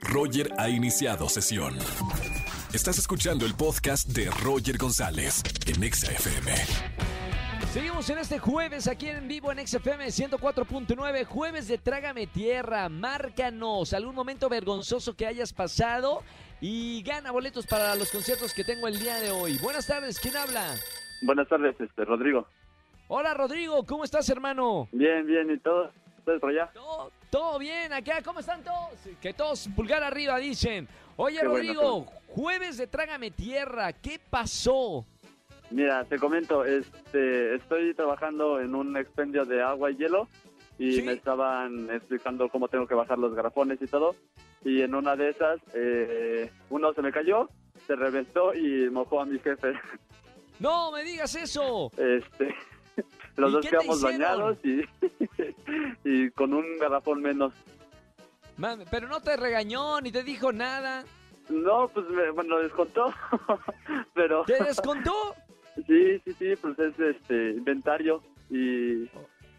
Roger ha iniciado sesión. Estás escuchando el podcast de Roger González en Exa FM. Seguimos en este jueves aquí en vivo en XFM 104.9, jueves de Trágame Tierra. Márcanos algún momento vergonzoso que hayas pasado y gana boletos para los conciertos que tengo el día de hoy. Buenas tardes, ¿quién habla? Buenas tardes, este Rodrigo. Hola Rodrigo, ¿cómo estás hermano? Bien, bien, ¿y todo? ¿Ustedes por allá? Todo, todo bien acá, ¿cómo están todos? Que todos pulgar arriba dicen. Oye Qué bueno, Rodrigo, jueves de Trágame Tierra, ¿qué pasó? Mira, te comento, este, estoy trabajando en un expendio de agua y hielo y Sí. me estaban explicando cómo tengo que bajar los garrafones y todo. Y en una de esas, eh, uno se me cayó, se reventó y mojó a mi jefe. No me digas eso. Este, los ¿Y dos quedamos bañados y, y con un garrafón menos. Pero no te regañó ni te dijo nada. No, pues me, bueno, lo descontó, pero ¿Te descontó? sí, sí, sí, pues es este inventario y,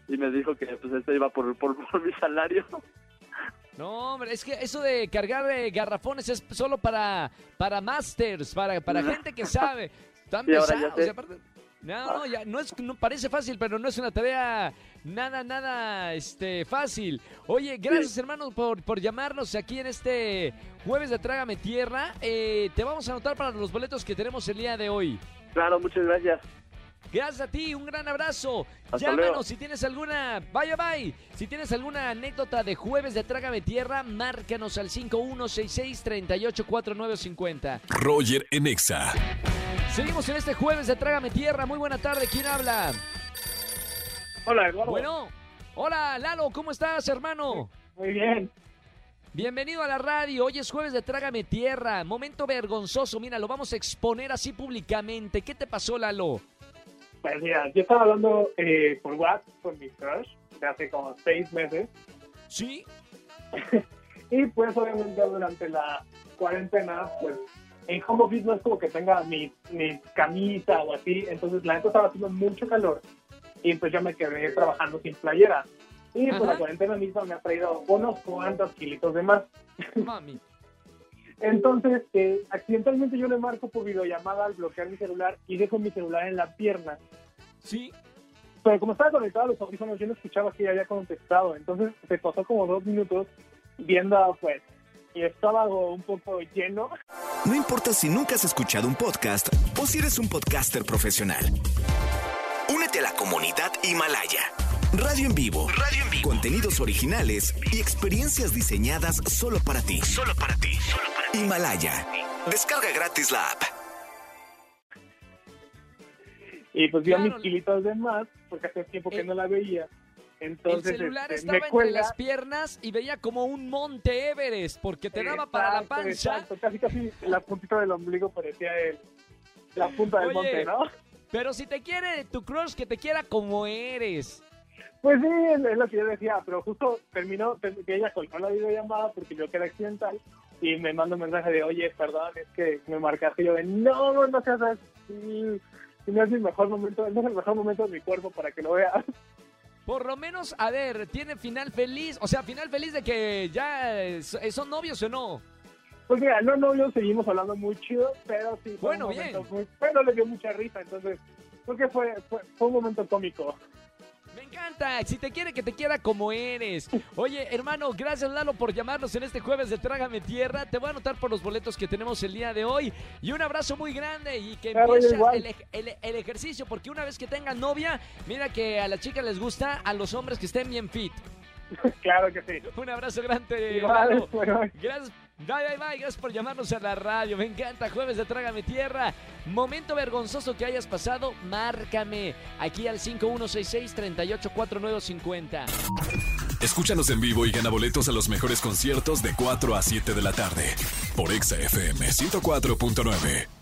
y me dijo que pues esto iba por, por, por mi salario. No, hombre, es que eso de cargar eh, garrafones es solo para, para masters, para, para gente que sabe. Están Sí, pesados. aparte- no, ya, no es, no parece fácil, pero no es una tarea nada, nada, este, fácil. Oye, gracias, hermano, por, por llamarnos aquí en este jueves de Trágame Tierra. Eh, te vamos a anotar para los boletos que tenemos el día de hoy. Claro, muchas gracias. Gracias a ti, un gran abrazo. Hasta Llámanos luego. si tienes alguna, vaya bye. Si tienes alguna anécdota de jueves de Trágame Tierra, márcanos al 5166-384950. Roger en Exa. Seguimos en este jueves de Trágame Tierra. Muy buena tarde, ¿quién habla? Hola, Eduardo. Bueno, hola Lalo, ¿cómo estás, hermano? Muy bien. Bienvenido a la radio. Hoy es jueves de Trágame Tierra. Momento vergonzoso. Mira, lo vamos a exponer así públicamente. ¿Qué te pasó, Lalo? Pues mira, yo estaba hablando eh, por WhatsApp con mi crush de hace como seis meses. ¿Sí? Y pues obviamente durante la cuarentena, pues en home office no es como que tenga mi, mi camisa o así. Entonces la neta estaba haciendo mucho calor. Y pues yo me quedé trabajando sin playera. Y pues Ajá. la cuarentena misma me ha traído unos cuantos kilitos de más. Mami. Entonces, eh, accidentalmente yo le marco por videollamada al bloquear mi celular y dejo mi celular en la pierna. ¿Sí? Pero como estaba conectado a los audífonos, yo no escuchaba que ya había contestado. Entonces se pasó como dos minutos viendo, pues, y estaba un poco lleno. No importa si nunca has escuchado un podcast o si eres un podcaster profesional. La comunidad Himalaya. Radio en vivo. Radio en vivo. Contenidos originales y experiencias diseñadas solo para ti. Solo para ti. Himalaya. Descarga gratis la app. Y pues Claro. mis kilitos de más, porque hace tiempo que no la veía. Entonces, el celular este, estaba me entre las piernas y veía como un monte Everest porque te daba para la. Exacto, casi casi la puntita del ombligo parecía el, la punta del Oye. monte, ¿no? Pero si te quiere tu crush, que te quiera como eres. Pues sí, es lo que yo decía, pero justo terminó, ter- que ella colgó la videollamada porque yo quedé accidental y me manda un mensaje de, oye, perdón, es que me marcaste. Y yo de, no, no seas así, no es mi mejor momento, no es el mejor momento de mi cuerpo para que lo veas. Por lo menos, a ver, tiene final feliz. O sea, final feliz de que ya eh, son novios o no. Pues mira, no novios, seguimos hablando muy chido, pero sí fue Bueno, un bien. muy, pero le dio mucha risa, entonces creo que fue, fue, fue un momento cómico. Me encanta. Si te quiere, que te quiera como eres. Oye, hermano, gracias Lalo por llamarnos en este jueves de Trágame Tierra. Te voy a anotar por los boletos que tenemos el día de hoy. Y un abrazo muy grande y que Claro, empiece el, el- el ejercicio. Porque una vez que tengan novia, mira que a las chicas les gusta a los hombres que estén bien fit. claro que sí. Un abrazo grande, Igual, Lalo. bueno, Gracias. Bye, bye, bye. Gracias por llamarnos a la radio. Me encanta. Jueves de Trágame Tierra. Momento vergonzoso que hayas pasado, márcame. Aquí al 5166-384950. Escúchanos en vivo y gana boletos a los mejores conciertos de 4 a 7 de la tarde por Exa FM 104.9.